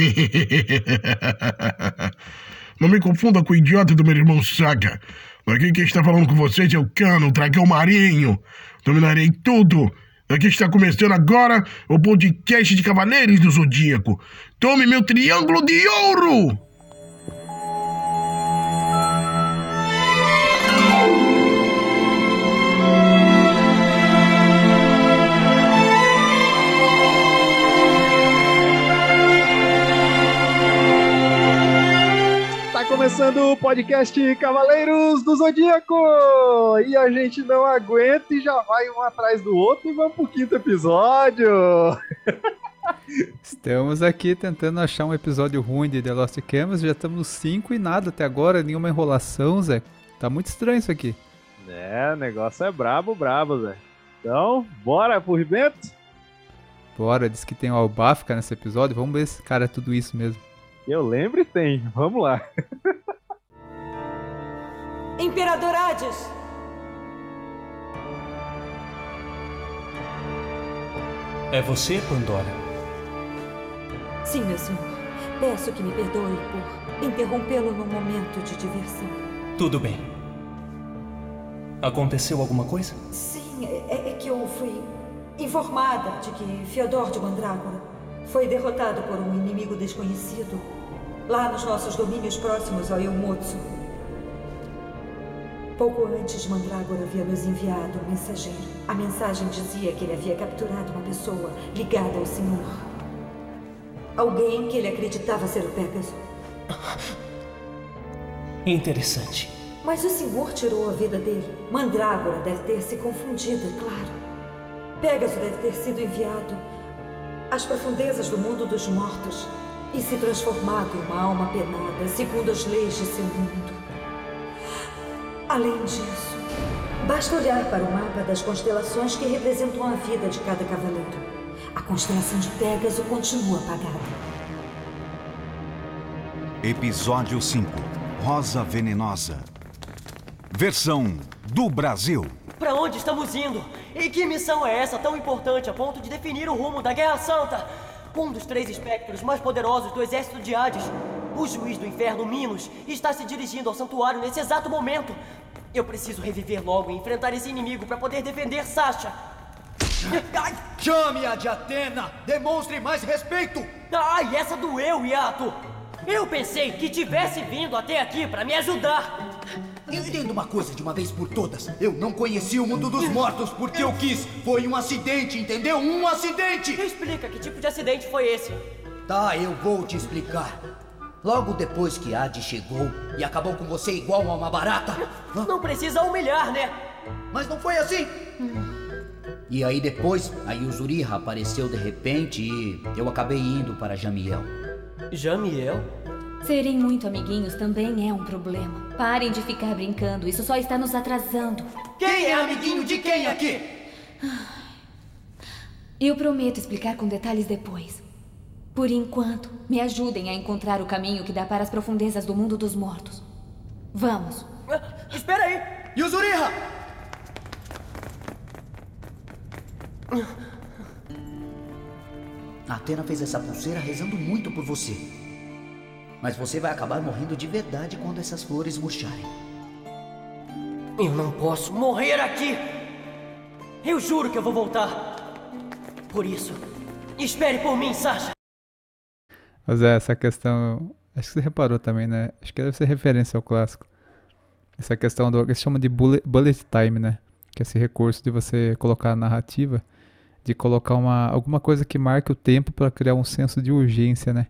Não me confunda com o idiota do meu irmão Saga. Aqui quem está falando com vocês é o Cano, o dragão marinho. Dominarei tudo. Aqui está começando agora o podcast de Cavaleiros do Zodíaco. Tome meu triângulo de ouro! Começando o podcast Cavaleiros do Zodíaco! E a gente não aguenta e já vai um atrás do outro e vamos pro quinto episódio! Estamos aqui tentando achar um episódio ruim de The Lost Canvas, já estamos no 5 e nada até agora, nenhuma enrolação, Zé. Tá muito estranho isso aqui. É, o negócio é brabo, brabo, Zé. Então, bora pro Ribento? Bora, diz que tem o Albafka nesse episódio, vamos ver se cara é tudo isso mesmo. Eu lembro e tem. Vamos lá. Imperador Hades! É você, Pandora? Sim, meu senhor. Peço que me perdoe por interrompê-lo num momento de diversão. Tudo bem. Aconteceu alguma coisa? Sim, é, é que eu fui informada de que Feodor de Mandrágora foi derrotado por um inimigo desconhecido lá nos nossos domínios próximos ao Yomotsu. Pouco antes, Mandrágora havia nos enviado um mensageiro. A mensagem dizia que ele havia capturado uma pessoa ligada ao Senhor. Alguém que ele acreditava ser o Pegasus. Interessante. Mas o Senhor tirou a vida dele. Mandrágora deve ter se confundido, é claro. Pegasus deve ter sido enviado às profundezas do mundo dos mortos e se transformado em uma alma penada segundo as leis de seu mundo. Além disso, basta olhar para o mapa das constelações que representam a vida de cada cavaleiro. A constelação de Pégaso continua apagada. Episódio 5 Rosa Venenosa Versão do Brasil Para onde estamos indo? E que missão é essa tão importante a ponto de definir o rumo da Guerra Santa? Um dos três espectros mais poderosos do exército de Hades, o juiz do inferno Minos, está se dirigindo ao santuário nesse exato momento. Eu preciso reviver logo e enfrentar esse inimigo para poder defender Sasha. Chame-a de Atena! Demonstre mais respeito! Ai, essa doeu, Yato! Eu pensei que tivesse vindo até aqui para me ajudar. Entenda uma coisa de uma vez por todas. Eu não conheci o mundo dos mortos porque eu quis. Foi um acidente, entendeu? Um acidente! Explica que tipo de acidente foi esse. Tá, eu vou te explicar. Logo depois que Hades chegou e acabou com você igual a uma barata. Não precisa humilhar, né? Mas não foi assim. E aí depois, a Yuzuriha apareceu de repente e eu acabei indo para Jamiel. Jamiel? Serem muito amiguinhos também é um problema. Parem de ficar brincando, isso só está nos atrasando. Quem é amiguinho de quem aqui? Eu prometo explicar com detalhes depois. Por enquanto, me ajudem a encontrar o caminho que dá para as profundezas do mundo dos mortos. Vamos. Ah, espera aí! Yuzuriha! A Atena fez essa pulseira rezando muito por você. Mas você vai acabar morrendo de verdade quando essas flores murcharem. Eu não posso morrer aqui! Eu juro que eu vou voltar. Por isso, espere por mim, Sasha. Mas é, essa questão. Acho que você reparou também, né? Acho que deve ser referência ao clássico. Essa questão do. que se chama de bullet, bullet time, né? Que é esse recurso de você colocar a narrativa, de colocar uma, alguma coisa que marque o tempo para criar um senso de urgência, né?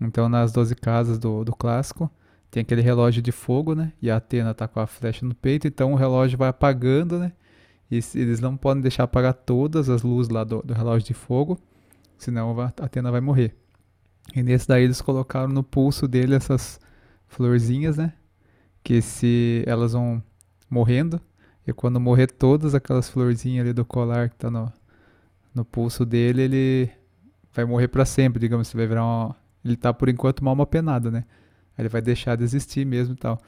Então, nas 12 casas do, do clássico, tem aquele relógio de fogo, né? E a Atena tá com a flecha no peito, então o relógio vai apagando, né? E eles não podem deixar apagar todas as luzes lá do, do relógio de fogo, senão a Atena vai morrer. E nesse daí eles colocaram no pulso dele essas florzinhas, né? Que se elas vão morrendo, e quando morrer todas aquelas florzinhas ali do colar que tá no, no pulso dele, ele vai morrer para sempre, digamos, se vai virar uma, ele tá por enquanto mal uma penada, né? Ele vai deixar de existir mesmo e tal.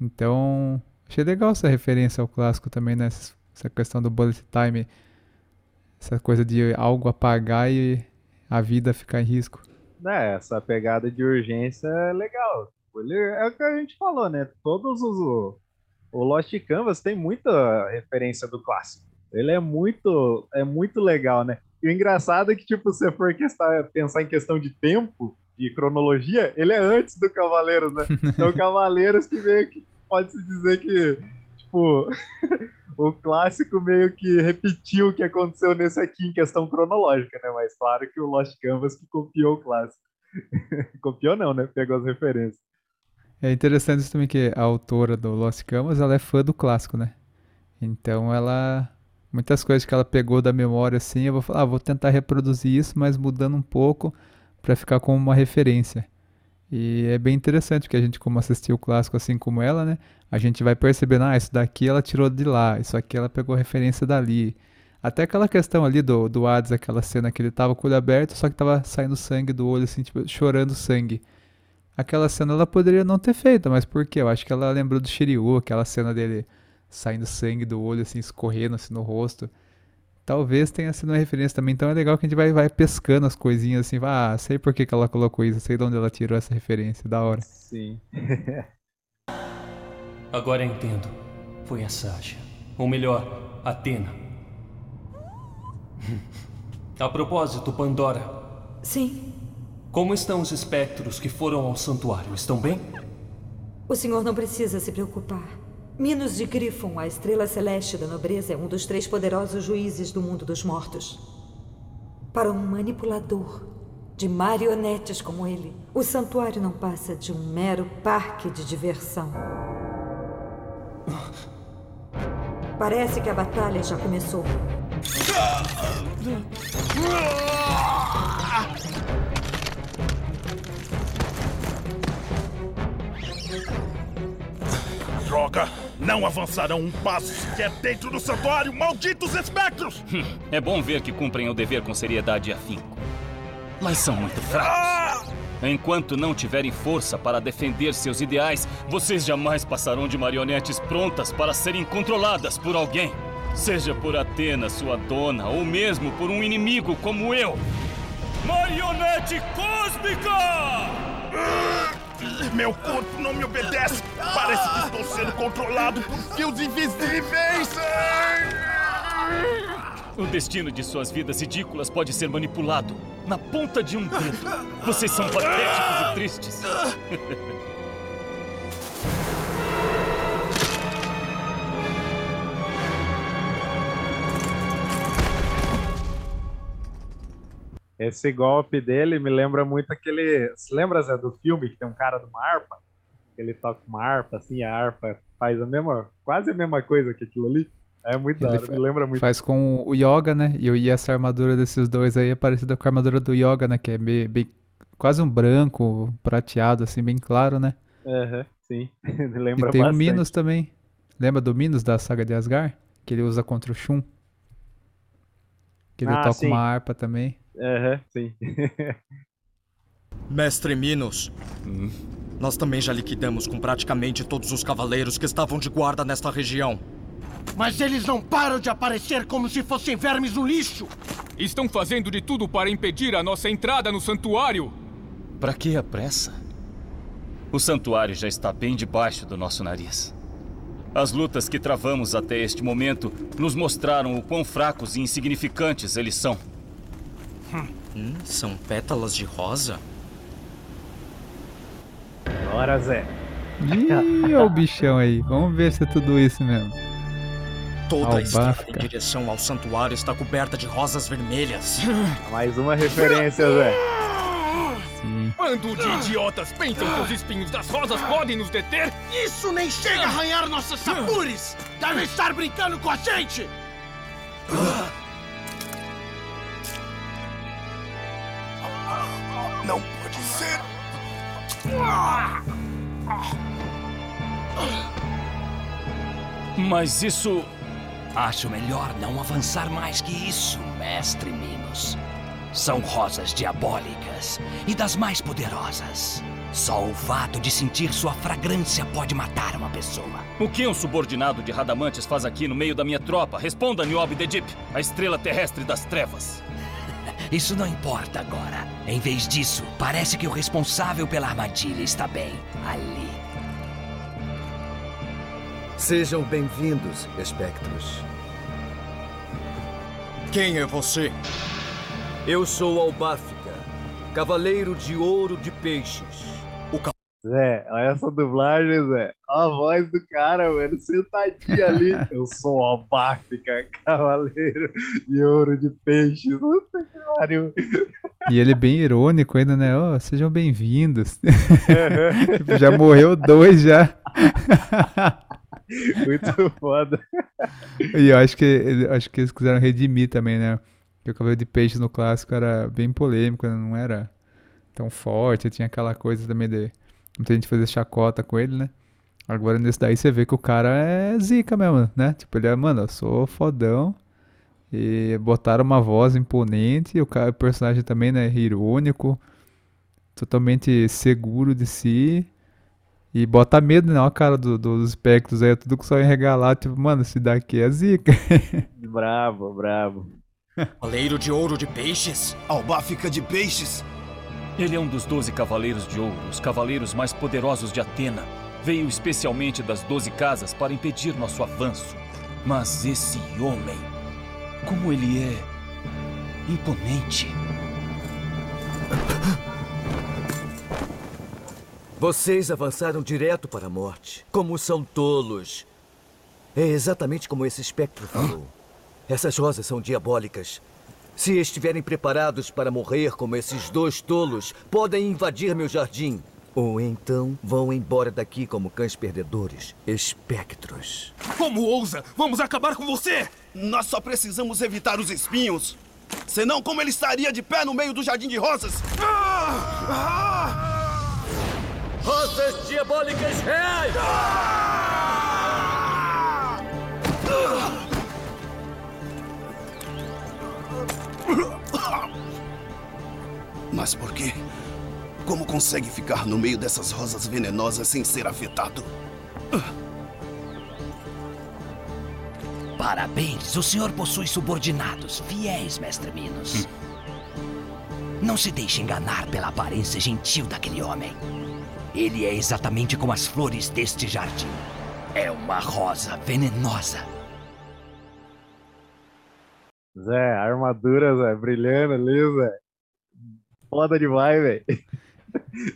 Então, achei legal essa referência ao clássico também, né? Essa questão do bullet time, essa coisa de algo apagar e a vida ficar em risco. né, essa pegada de urgência é legal. É o que a gente falou, né? Todos os. O, Lost Canvas tem muita referência do clássico. Ele é muito, é muito legal, né? E o engraçado é que, tipo, se for pensar em questão de tempo e cronologia, ele é antes do Cavaleiros, né? Então, Cavaleiros que meio que pode-se dizer que, tipo, o clássico meio que repetiu o que aconteceu nesse aqui em questão cronológica, né? Mas claro que o Lost Canvas que copiou o clássico. copiou não, né? Pegou as referências. É interessante também que a autora do Lost Canvas, ela é fã do clássico, né? Então ela muitas coisas que ela pegou da memória assim, eu vou falar, ah, vou tentar reproduzir isso, mas mudando um pouco para ficar como uma referência. E é bem interessante porque a gente como assistiu o clássico assim como ela, né? A gente vai percebendo, ah, isso daqui ela tirou de lá, isso aqui ela pegou referência dali. Até aquela questão ali do, do Hades, aquela cena que ele tava com o olho aberto, só que tava saindo sangue do olho, assim, tipo, chorando sangue aquela cena ela poderia não ter feito, mas por quê? Eu acho que ela lembrou do Shiryu, aquela cena dele saindo sangue do olho, assim, escorrendo assim no rosto. Talvez tenha sido uma referência também. Então é legal que a gente vai, vai pescando as coisinhas assim. Ah, sei por que, que ela colocou isso, sei de onde ela tirou essa referência. Da hora. Sim. Agora entendo. Foi a Sasha. Ou melhor, Atena. A propósito, Pandora. Sim. Como estão os espectros que foram ao santuário? Estão bem? O senhor não precisa se preocupar. Minos de Griffon, a estrela celeste da nobreza, é um dos três poderosos juízes do mundo dos mortos. Para um manipulador de marionetes como ele, o santuário não passa de um mero parque de diversão. Parece que a batalha já começou. Droga! Não avançarão um passo sequer dentro do santuário, malditos espectros! Hum, é bom ver que cumprem o dever com seriedade e afinco. Mas são muito fracos. Enquanto não tiverem força para defender seus ideais, vocês jamais passarão de marionetes prontas para serem controladas por alguém. Seja por Atena, sua dona, ou mesmo por um inimigo como eu. Marionete cósmica! Meu corpo não me obedece. Parece que estou sendo controlado por fios invisíveis. O destino de suas vidas ridículas pode ser manipulado na ponta de um dedo. Vocês são patéticos e tristes. Esse golpe dele me lembra muito aquele. Você lembra, Zé, do filme que tem um cara de uma harpa? Ele toca uma harpa, assim, a harpa faz a mesma. quase a mesma coisa que aquilo ali. É muito da me lembra muito. Faz com o Yoga, né? E essa armadura desses dois aí é parecida com a armadura do Yoga, né? Que é bem, bem quase um branco, prateado, assim, bem claro, né? Uhum, sim. lembra e tem bastante. o Minos também. Lembra do Minos da saga de Asgard? Que ele usa contra o Shun. Que ele ah, toca sim. uma harpa também. Aham, uhum, sim. Mestre Minos, hum? nós também já liquidamos com praticamente todos os cavaleiros que estavam de guarda nesta região. Mas eles não param de aparecer como se fossem vermes no lixo! Estão fazendo de tudo para impedir a nossa entrada no santuário! Para que a pressa? O santuário já está bem debaixo do nosso nariz. As lutas que travamos até este momento nos mostraram o quão fracos e insignificantes eles são. Hum, são pétalas de rosa? Bora, Zé. Ih, olha o bichão aí. Vamos ver se é tudo isso mesmo. Toda a estrada em direção ao santuário está coberta de rosas vermelhas. Mais uma referência, Zé. Sim. Bando de idiotas pensam que os espinhos das rosas podem nos deter? Isso nem chega a arranhar nossos sapures! Devem estar brincando com a gente! Mas isso. Acho melhor não avançar mais que isso, mestre Minos. São rosas diabólicas e das mais poderosas. Só o fato de sentir sua fragrância pode matar uma pessoa. O que um subordinado de Radamantes faz aqui no meio da minha tropa? Responda, Niobe Dedip, a estrela terrestre das trevas. isso não importa agora. Em vez disso, parece que o responsável pela armadilha está bem ali. Sejam bem-vindos, espectros. Quem é você? Eu sou Albáfica, Cavaleiro de Ouro de Peixes. O ca... Zé, olha essa dublagem, Zé. Olha a voz do cara, mano, sentadinho ali. Eu sou Albáfica, Cavaleiro de Ouro de Peixes. Puta que pariu. E ele é bem irônico ainda, né? Oh, sejam bem-vindos. tipo, já morreu dois já. Muito foda. E eu acho que, acho que eles quiseram redimir também, né? Porque o Cavaleiro de Peixe no clássico era bem polêmico, né? não era tão forte, tinha aquela coisa também de muita gente fazer chacota com ele, né? Agora nesse daí você vê que o cara é zica mesmo, né? Tipo, ele é, mano, eu sou fodão. E botaram uma voz imponente, o, cara, o personagem também, né, irônico, totalmente seguro de si. E bota medo, né? Olha a cara do, dos espectros aí, tudo que só enregalar, tipo, mano, esse daqui é zica. bravo, bravo. Cavaleiro de ouro de peixes? Albáfica de peixes? Ele é um dos doze cavaleiros de ouro, os cavaleiros mais poderosos de Atena. Veio especialmente das doze casas para impedir nosso avanço. Mas esse homem, como ele é imponente. Vocês avançaram direto para a morte. Como são tolos. É exatamente como esse espectro falou. Essas rosas são diabólicas. Se estiverem preparados para morrer como esses dois tolos, podem invadir meu jardim. Ou então vão embora daqui como cães perdedores, espectros. Como ousa? Vamos acabar com você! Nós só precisamos evitar os espinhos. Senão, como ele estaria de pé no meio do jardim de rosas? Ah! Ah! Rosas diabólicas reais! Mas por quê? Como consegue ficar no meio dessas rosas venenosas sem ser afetado? Parabéns, o senhor possui subordinados, fiéis, mestre Minos. Hum. Não se deixe enganar pela aparência gentil daquele homem. Ele é exatamente como as flores deste jardim. É uma rosa venenosa. Zé, a armadura, Zé, brilhando ali, Zé. Foda demais, velho.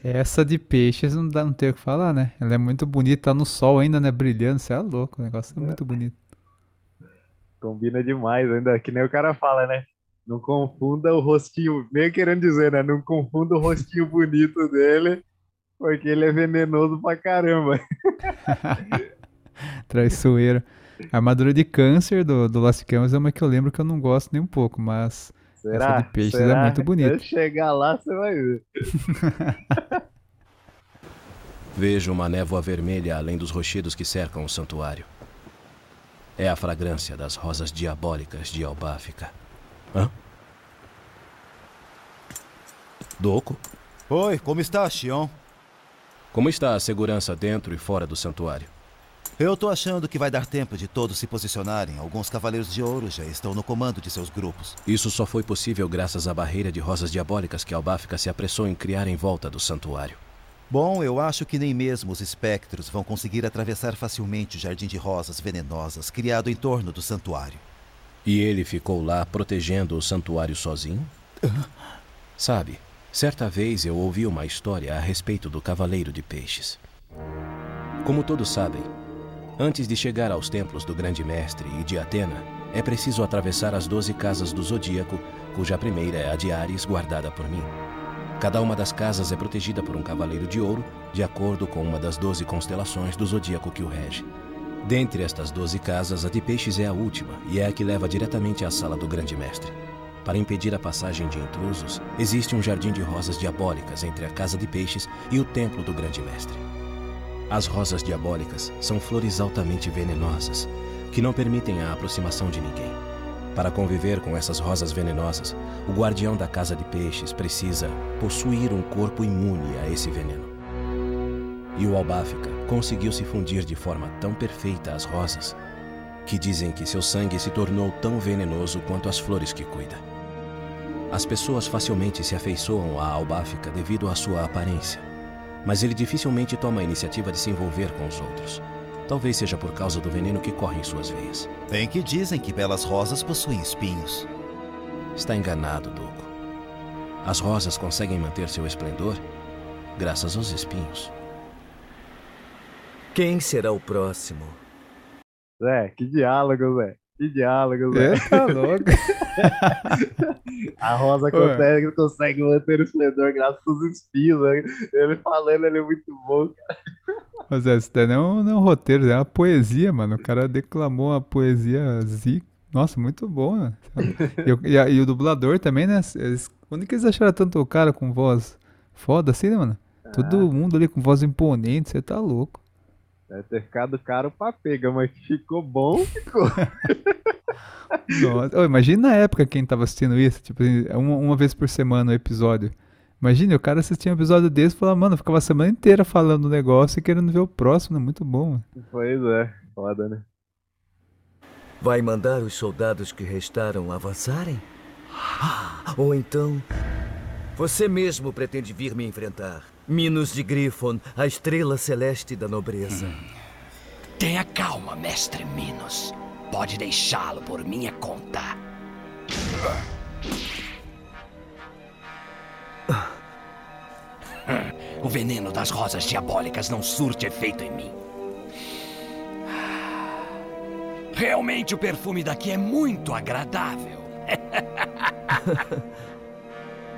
Essa de peixes não dá não ter o que falar, né? Ela é muito bonita, tá no sol ainda, né? Brilhando, você é louco, o negócio é muito bonito. Combina demais, ainda que nem o cara fala, né? Não confunda o rostinho, meio querendo dizer, né? Não confunda o rostinho bonito dele porque ele é venenoso pra caramba. Traiçoeira. A armadura de câncer do, do Canvas é uma que eu lembro que eu não gosto nem um pouco, mas Será? essa de peixes é Será? é muito bonita. Se chegar lá, você vai ver. Vejo uma névoa vermelha além dos rochedos que cercam o santuário. É a fragrância das rosas diabólicas de Albáfica. Hã? Doco? Oi, como está, Xion? Como está a segurança dentro e fora do santuário? Eu tô achando que vai dar tempo de todos se posicionarem. Alguns cavaleiros de ouro já estão no comando de seus grupos. Isso só foi possível graças à barreira de rosas diabólicas que Albáfica se apressou em criar em volta do santuário. Bom, eu acho que nem mesmo os espectros vão conseguir atravessar facilmente o jardim de rosas venenosas criado em torno do santuário. E ele ficou lá protegendo o santuário sozinho? Sabe, Certa vez eu ouvi uma história a respeito do Cavaleiro de Peixes. Como todos sabem, antes de chegar aos templos do Grande Mestre e de Atena, é preciso atravessar as doze casas do zodíaco, cuja primeira é a de Ares, guardada por mim. Cada uma das casas é protegida por um cavaleiro de ouro, de acordo com uma das doze constelações do zodíaco que o rege. Dentre estas doze casas, a de Peixes é a última e é a que leva diretamente à sala do Grande Mestre. Para impedir a passagem de intrusos, existe um jardim de rosas diabólicas entre a Casa de Peixes e o Templo do Grande Mestre. As rosas diabólicas são flores altamente venenosas, que não permitem a aproximação de ninguém. Para conviver com essas rosas venenosas, o guardião da Casa de Peixes precisa possuir um corpo imune a esse veneno. E o Albáfica conseguiu se fundir de forma tão perfeita às rosas que dizem que seu sangue se tornou tão venenoso quanto as flores que cuida. As pessoas facilmente se afeiçoam a Albáfica devido à sua aparência. Mas ele dificilmente toma a iniciativa de se envolver com os outros. Talvez seja por causa do veneno que corre em suas veias. Bem que dizem que belas rosas possuem espinhos. Está enganado, Doco. As rosas conseguem manter seu esplendor graças aos espinhos. Quem será o próximo? Zé, que diálogo, Zé. Que diálogo, Zé. É, tá louco. A Rosa Ué. consegue, consegue manter o esplendor graças aos espinhos. Né? Ele falando, ele é muito bom, cara. Mas é, isso daí não é um, não roteiro, é uma poesia, mano. O cara declamou uma poesia zica. Nossa, muito bom, né? E, o- e a- e o dublador também, né? Eles, quando que eles acharam tanto o cara com voz foda assim, né, mano? Todo mundo ali com voz imponente, você tá louco. Deve ter ficado caro pra pega, mas ficou bom, ficou. Nossa. Ô, imagina na época quem tava assistindo isso, tipo, uma, uma vez por semana o episódio. Imagina, o cara assistia um episódio desse e falava, mano, eu ficava a semana inteira falando o negócio e querendo ver o próximo, né? Muito bom, mano. Pois é, foda, né? Vai mandar os soldados que restaram avançarem? Ah, Ou então, você mesmo pretende vir me enfrentar? Minos de Griffon, a estrela celeste da nobreza. Tenha calma, mestre Minos. Pode deixá-lo por minha conta. O veneno das rosas diabólicas não surte efeito em mim. Realmente o perfume daqui é muito agradável.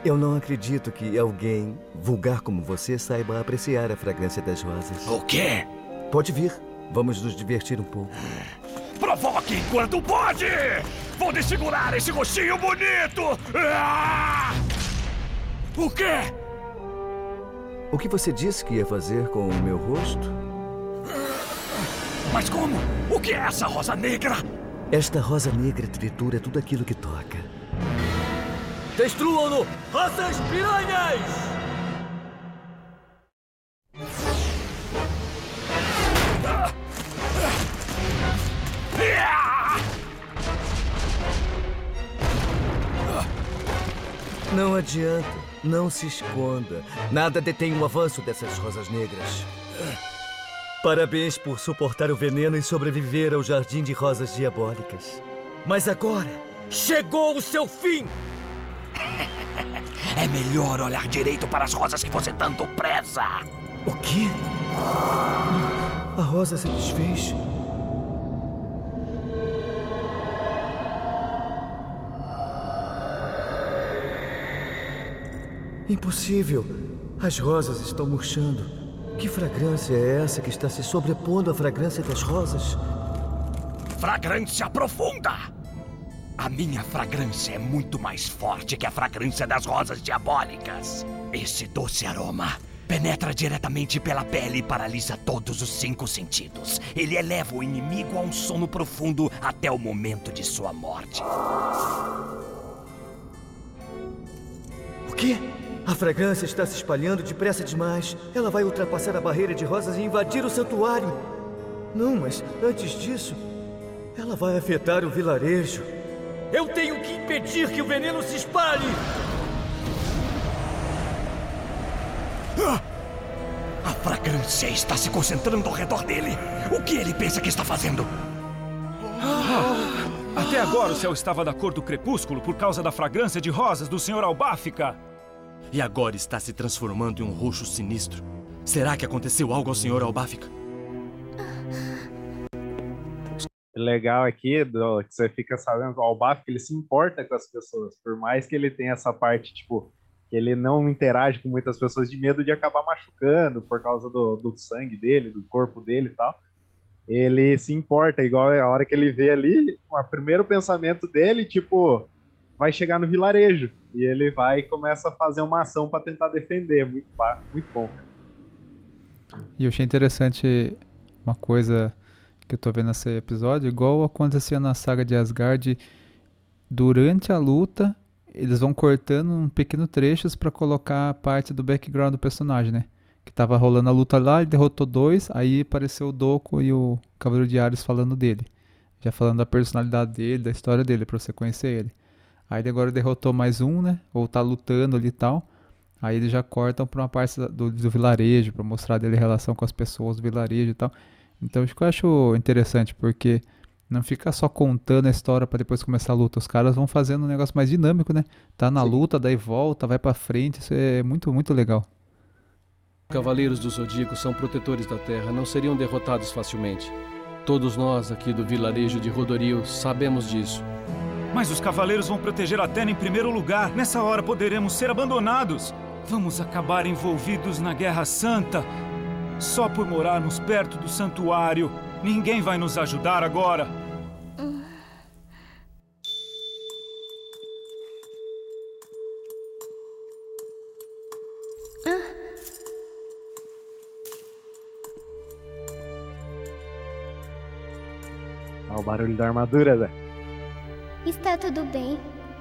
Eu não acredito que alguém vulgar como você saiba apreciar a fragrância das rosas. O quê? Pode vir. Vamos nos divertir um pouco. Provoque enquanto pode! Vou desfigurar esse rostinho bonito! Ah! O quê? O que você disse que ia fazer com o meu rosto? Mas como? O que é essa rosa negra? Esta rosa negra tritura tudo aquilo que toca. Destruam-no! Rosas piranhas! Não adianta. Não se esconda. Nada detém o avanço dessas rosas negras. Parabéns por suportar o veneno e sobreviver ao jardim de rosas diabólicas. Mas agora, chegou o seu fim! É melhor olhar direito para as rosas que você tanto preza. O quê? A rosa se desfez. Impossível. As rosas estão murchando. Que fragrância é essa que está se sobrepondo à fragrância das rosas? Fragrância profunda! A minha fragrância é muito mais forte que a fragrância das rosas diabólicas. Esse doce aroma penetra diretamente pela pele e paralisa todos os cinco sentidos. Ele eleva o inimigo a um sono profundo até o momento de sua morte. O quê? A fragrância está se espalhando depressa demais. Ela vai ultrapassar a barreira de rosas e invadir o santuário. Não, mas antes disso, ela vai afetar o vilarejo. Eu tenho que impedir que o veneno se espalhe! Ah! A fragrância está se concentrando ao redor dele. O que ele pensa que está fazendo? Ah, até agora o céu estava da cor do crepúsculo por causa da fragrância de rosas do Sr. Albáfica. E agora está se transformando em um roxo sinistro. Será que aconteceu algo ao Sr. Albáfica? Legal aqui do, que você fica sabendo que o Albaf ele se importa com as pessoas, por mais que ele tenha essa parte, tipo, que ele não interage com muitas pessoas de medo de acabar machucando por causa do, do sangue dele, do corpo dele e tal. Ele se importa, igual a hora que ele vê ali, o primeiro pensamento dele, tipo, vai chegar no vilarejo. E ele vai e começa a fazer uma ação para tentar defender. Muito, muito bom. E eu achei interessante uma coisa que eu tô vendo nesse episódio, igual acontecia na saga de Asgard, durante a luta, eles vão cortando um pequeno trechos para colocar parte do background do personagem, né? Que tava rolando a luta lá, ele derrotou dois, aí apareceu o Doku e o Cavaleiro de Ares falando dele. Já falando da personalidade dele, da história dele, pra você conhecer ele. Aí ele agora derrotou mais um, né? Ou tá lutando ali e tal. Aí eles já cortam pra uma parte do, do vilarejo, pra mostrar dele a relação com as pessoas do vilarejo e tal. Então isso que eu acho interessante, porque não fica só contando a história pra depois começar a luta. Os caras vão fazendo um negócio mais dinâmico, né? Tá na luta, daí volta, vai pra frente. Isso é muito, muito legal. Cavaleiros do Zodíaco são protetores da Terra, não seriam derrotados facilmente. Todos nós aqui do vilarejo de Rodoril sabemos disso. Mas os cavaleiros vão proteger a Terra em primeiro lugar. Nessa hora poderemos ser abandonados. Vamos acabar envolvidos na Guerra Santa. Só por morarmos perto do santuário. Ninguém vai nos ajudar agora. Olha o barulho da armadura, Zé. Está tudo bem.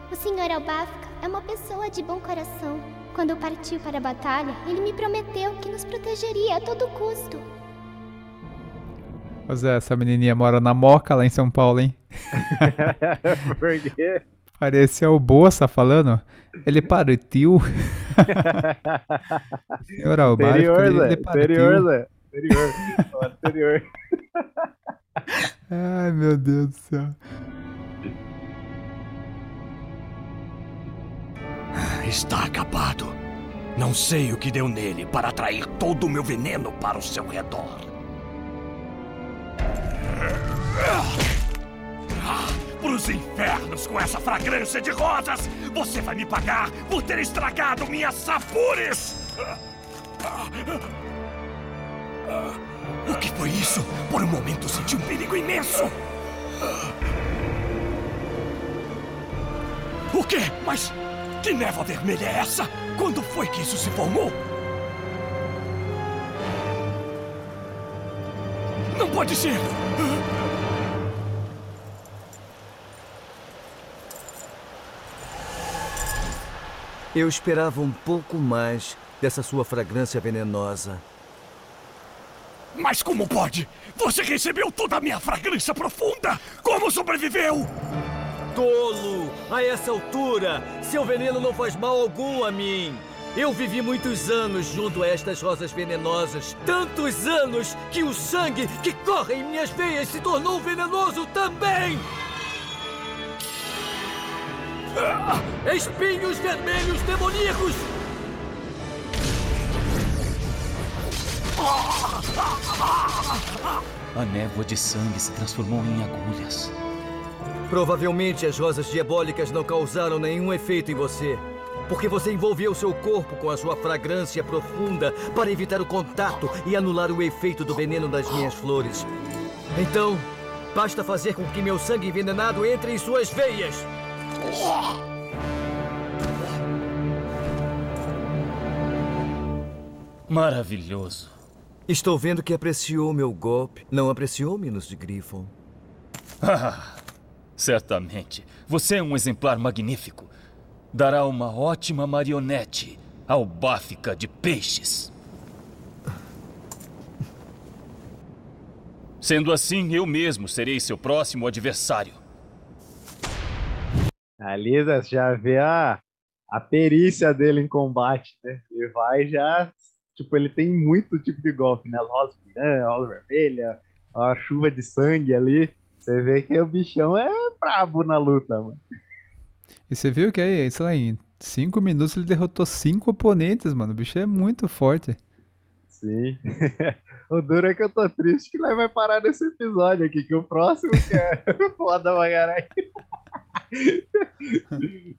O Sr. Albafka é uma pessoa de bom coração. Quando partiu para a batalha, ele me prometeu que nos protegeria a todo custo. Ô Zé, essa menininha mora na Moca, lá em São Paulo, hein? Por quê? Parecia o Boça falando. Ele partiu. Senhor Albafka, Interior, ele, Zé. ele partiu. Interior, Zé. Interior. Interior. Ai, meu Deus do céu. Está acabado. Não sei o que deu nele para atrair todo o meu veneno para o seu redor. Para os infernos com essa fragrância de rosas! Você vai me pagar por ter estragado minhas sapures! O que foi isso? Por um momento senti um perigo imenso! O quê? Mas que névoa vermelha é essa? Quando foi que isso se formou? Não pode ser! Eu esperava um pouco mais dessa sua fragrância venenosa. Mas como pode? Você recebeu toda a minha fragrância profunda! Como sobreviveu? Tolo! A essa altura, seu veneno não faz mal algum a mim. Eu vivi muitos anos junto a estas rosas venenosas. Tantos anos que o sangue que corre em minhas veias se tornou venenoso também! Ah, Espinhos vermelhos demoníacos! A névoa de sangue se transformou em agulhas. Provavelmente as rosas diabólicas não causaram nenhum efeito em você. Porque você envolveu seu corpo com a sua fragrância profunda para evitar o contato e anular o efeito do veneno das minhas flores. Então, basta fazer com que meu sangue envenenado entre em suas veias. Maravilhoso. Estou vendo que apreciou meu golpe. Não apreciou, Minos de Griffon? Certamente. Você é um exemplar magnífico. Dará uma ótima marionete ao Báfica de Peixes. Sendo assim, eu mesmo serei seu próximo adversário. A Lisa já vê a, a perícia dele em combate, né? Ele vai já. Tipo, ele tem muito tipo de golpe, né? Rosa branca, rosa vermelha, a chuva de sangue ali. Você vê que o bichão é brabo na luta, mano. E você viu que aí, sei lá, em 5 minutos ele derrotou 5 oponentes, mano. O bicho é muito forte. Sim. o duro é que eu tô triste que nós vai parar nesse episódio aqui, que o próximo que é foda pra caralho.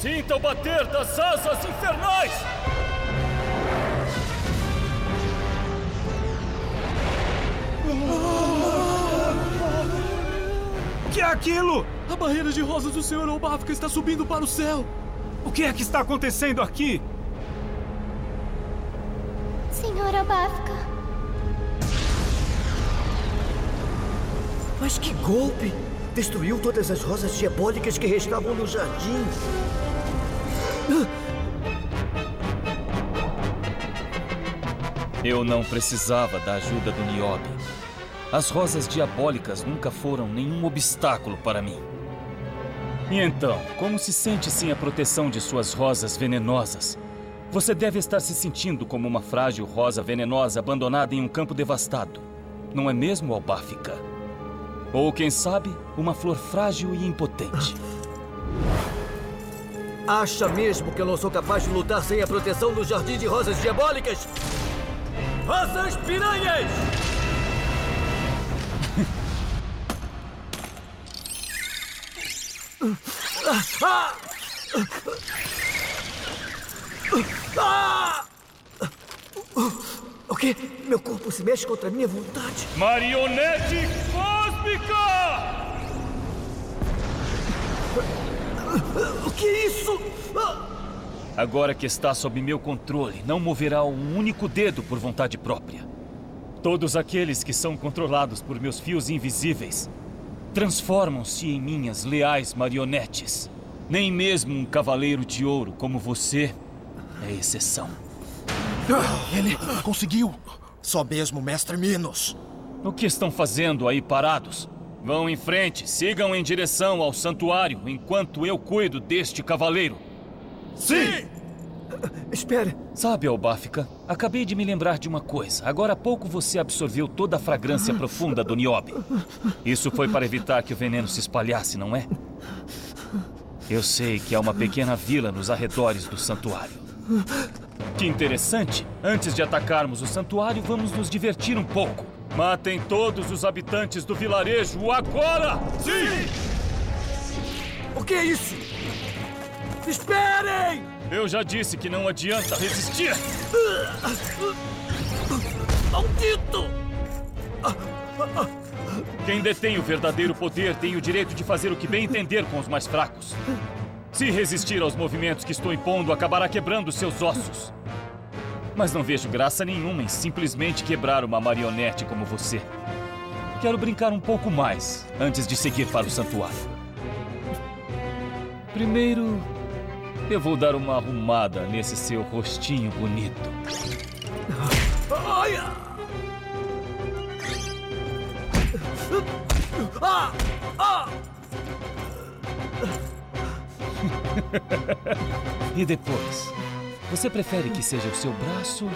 Sinta o bater das asas infernais! O que é aquilo? A barreira de rosas do Sr. Obafka está subindo para o céu. O que é que está acontecendo aqui? Senhora Bafka. Mas que golpe! Destruiu todas as rosas diabólicas que restavam no jardim. Eu não precisava da ajuda do Niobe. As rosas diabólicas nunca foram nenhum obstáculo para mim. E então, como se sente sem a proteção de suas rosas venenosas? Você deve estar se sentindo como uma frágil rosa venenosa abandonada em um campo devastado. Não é mesmo, Albáfica? Ou, quem sabe, uma flor frágil e impotente. Acha mesmo que eu não sou capaz de lutar sem a proteção do Jardim de Rosas Diabólicas? Rosas Piranhas! O quê? Meu corpo se mexe contra a minha vontade. Marionete cósmica! O que é isso? Agora que está sob meu controle, não moverá um único dedo por vontade própria. Todos aqueles que são controlados por meus fios invisíveis transformam-se em minhas leais marionetes. Nem mesmo um cavaleiro de ouro como você é exceção. Ele conseguiu! Só mesmo, mestre Minos. O que estão fazendo aí parados? Vão em frente, sigam em direção ao santuário enquanto eu cuido deste cavaleiro. Sim! Espere. Sabe, Albáfica, acabei de me lembrar de uma coisa. Agora há pouco você absorveu toda a fragrância profunda do Niobe. Isso foi para evitar que o veneno se espalhasse, não é? Eu sei que há uma pequena vila nos arredores do santuário. Que interessante! Antes de atacarmos o santuário, vamos nos divertir um pouco. Matem todos os habitantes do vilarejo agora! Sim! O que é isso? Esperem! Eu já disse que não adianta resistir! Maldito! Quem detém o verdadeiro poder tem o direito de fazer o que bem entender com os mais fracos. Se resistir aos movimentos que estou impondo, acabará quebrando seus ossos. Mas não vejo graça nenhuma em simplesmente quebrar uma marionete como você. Quero brincar um pouco mais antes de seguir para o santuário. Primeiro, eu vou dar uma arrumada nesse seu rostinho bonito. Ah! Ah! e depois? Você prefere que seja o seu braço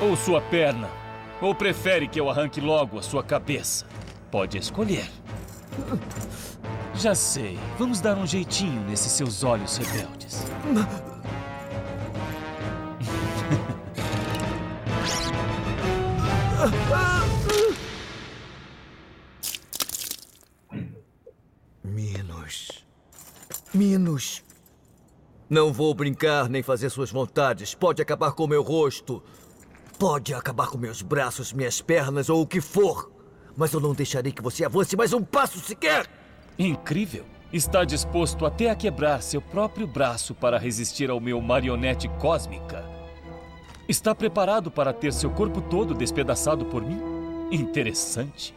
ou sua perna? Ou prefere que eu arranque logo a sua cabeça? Pode escolher. Já sei. Vamos dar um jeitinho nesses seus olhos rebeldes. Minos. Minos. Não vou brincar nem fazer suas vontades. Pode acabar com meu rosto. Pode acabar com meus braços, minhas pernas ou o que for. Mas eu não deixarei que você avance mais um passo sequer! Incrível! Está disposto até a quebrar seu próprio braço para resistir ao meu marionete cósmica. Está preparado para ter seu corpo todo despedaçado por mim? Interessante.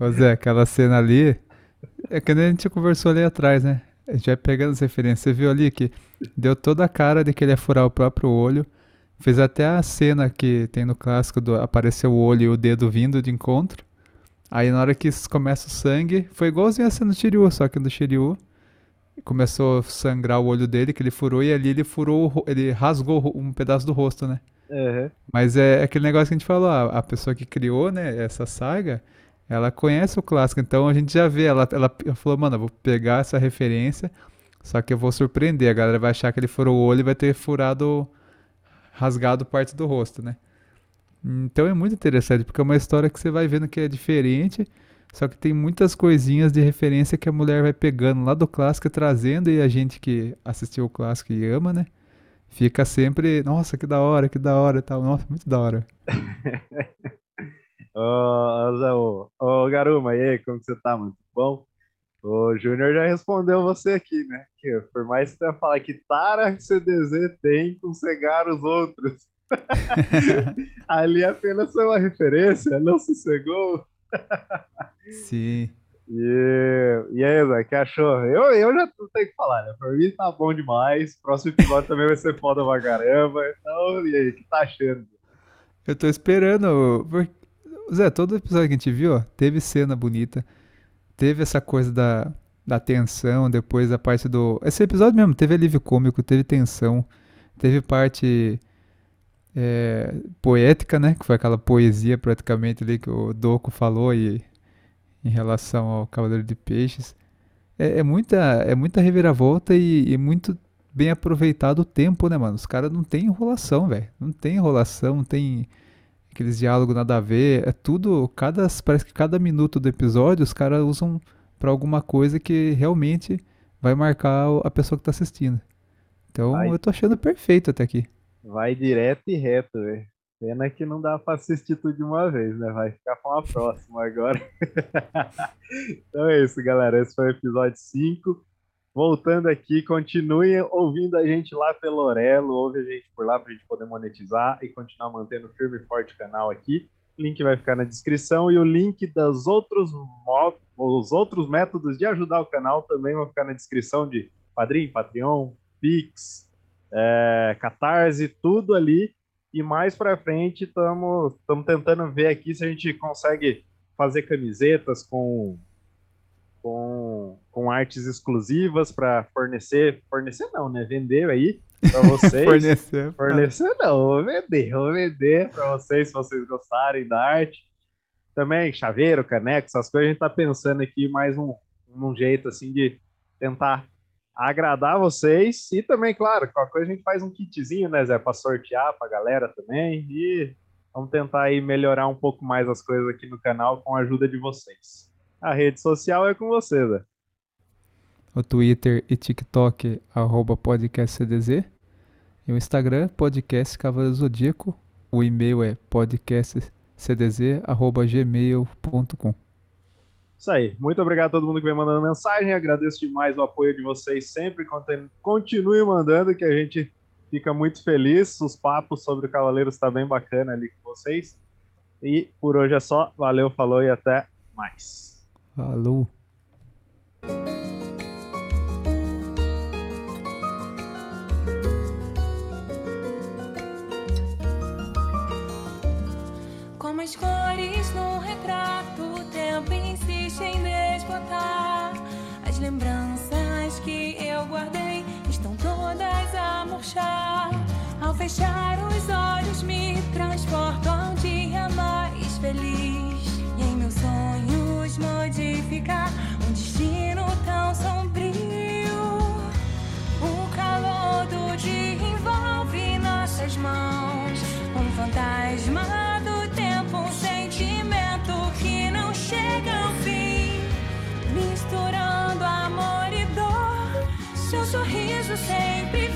Ô Zé, aquela cena ali, é que nem a gente conversou ali atrás, né? A gente vai pegando as referências. Você viu ali que deu toda a cara de que ele ia furar o próprio olho. Fez até a cena que tem no clássico do apareceu o olho e o dedo vindo de encontro. Aí na hora que começa o sangue, foi igualzinho a cena do Shiryu, só que no Shiryu começou a sangrar o olho dele, que ele furou, e ali ele furou, ele rasgou um pedaço do rosto, né? Uhum. Mas é aquele negócio que a gente falou, a, a pessoa que criou, né, essa saga, ela conhece o clássico, então a gente já vê, ela, ela, falou, mano, eu vou pegar essa referência, só que eu vou surpreender, a galera vai achar que ele furou o olho e vai ter furado, rasgado parte do rosto, né? Então é muito interessante, porque é uma história que você vai vendo que é diferente, só que tem muitas coisinhas de referência que a mulher vai pegando lá do clássico trazendo, e a gente que assistiu o clássico e ama, né? Fica sempre, nossa, que da hora, que da hora e tal. Nossa, muito da hora. Ô, ô, ô, Garuma, e aí, como que você tá, mano? Tudo Bom? O Júnior já respondeu você aqui, né? Que por mais que você falar que tara que CDZ tem com cegar os outros. Ali apenas foi uma referência, não sossegou. Sim. E, e aí, Zé, que achou? Eu, eu já não tenho que falar, né? Pra mim tá bom demais. Próximo episódio também vai ser foda pra caramba. Então, e aí, o que tá achando? Eu tô esperando. porque- Zé, todo episódio que a gente viu, ó, teve cena bonita. Teve essa coisa da, da tensão, depois a parte do. Esse episódio mesmo, teve alívio cômico, teve tensão, teve parte é, poética, né? Que foi aquela poesia praticamente ali que o Doco falou e em relação ao Cavaleiro de Peixes. É, é muita, é muita reviravolta e, e muito bem aproveitado o tempo, né, mano? Os caras não tem enrolação, velho. Não tem enrolação, não tem aqueles diálogos nada a ver. É tudo. Cada, parece que cada minuto do episódio os caras usam pra alguma coisa que realmente vai marcar a pessoa que tá assistindo. Então Vai. eu tô achando perfeito até aqui. Vai direto e reto, velho. Pena que não dá pra assistir tudo de uma vez, né? Vai ficar pra uma próxima agora. então é isso, galera. Esse foi o episódio 5. Voltando aqui, continuem ouvindo a gente lá pelo Orelo, ouve a gente por lá pra gente poder monetizar e continuar mantendo firme e forte o canal aqui. O link vai ficar na descrição e o link dos outros, os outros métodos de ajudar o canal também vão ficar na descrição de Padrim, Patreon, Pix, é, Catarse, tudo ali. E mais pra frente estamos tentando ver aqui se a gente consegue fazer camisetas com com, com artes exclusivas para fornecer, fornecer não, né? Vender aí para vocês. Fornecer. Fornecer não, vou vender, vou vender para vocês se vocês gostarem da arte. Também chaveiro, caneco, essas coisas a gente tá pensando aqui mais um, um jeito assim de tentar agradar vocês e também, claro, qualquer coisa a gente faz um kitzinho, né, Zé, para sortear pra galera também e vamos tentar aí melhorar um pouco mais as coisas aqui no canal com a ajuda de vocês. A rede social é com você, Zé. O Twitter e TikTok, arroba podcastcdz. E o Instagram, podcast Cavaleiro Zodíaco. O e-mail é podcastcdz.gmail.com. Isso aí. Muito obrigado a todo mundo que vem mandando mensagem. Agradeço demais o apoio de vocês sempre. Continue mandando, que a gente fica muito feliz. Os papos sobre o Cavaleiros está bem bacana ali com vocês. E por hoje é só. Valeu, falou e até mais. Falou. Como as cores no retrato, o tempo insiste em desbotar. As lembranças que eu guardei estão todas a murchar. Ao fechar os olhos, me transporto a um dia mais fantasma do tempo, um sentimento que não chega ao fim. Misturando amor e dor, seu sorriso sempre.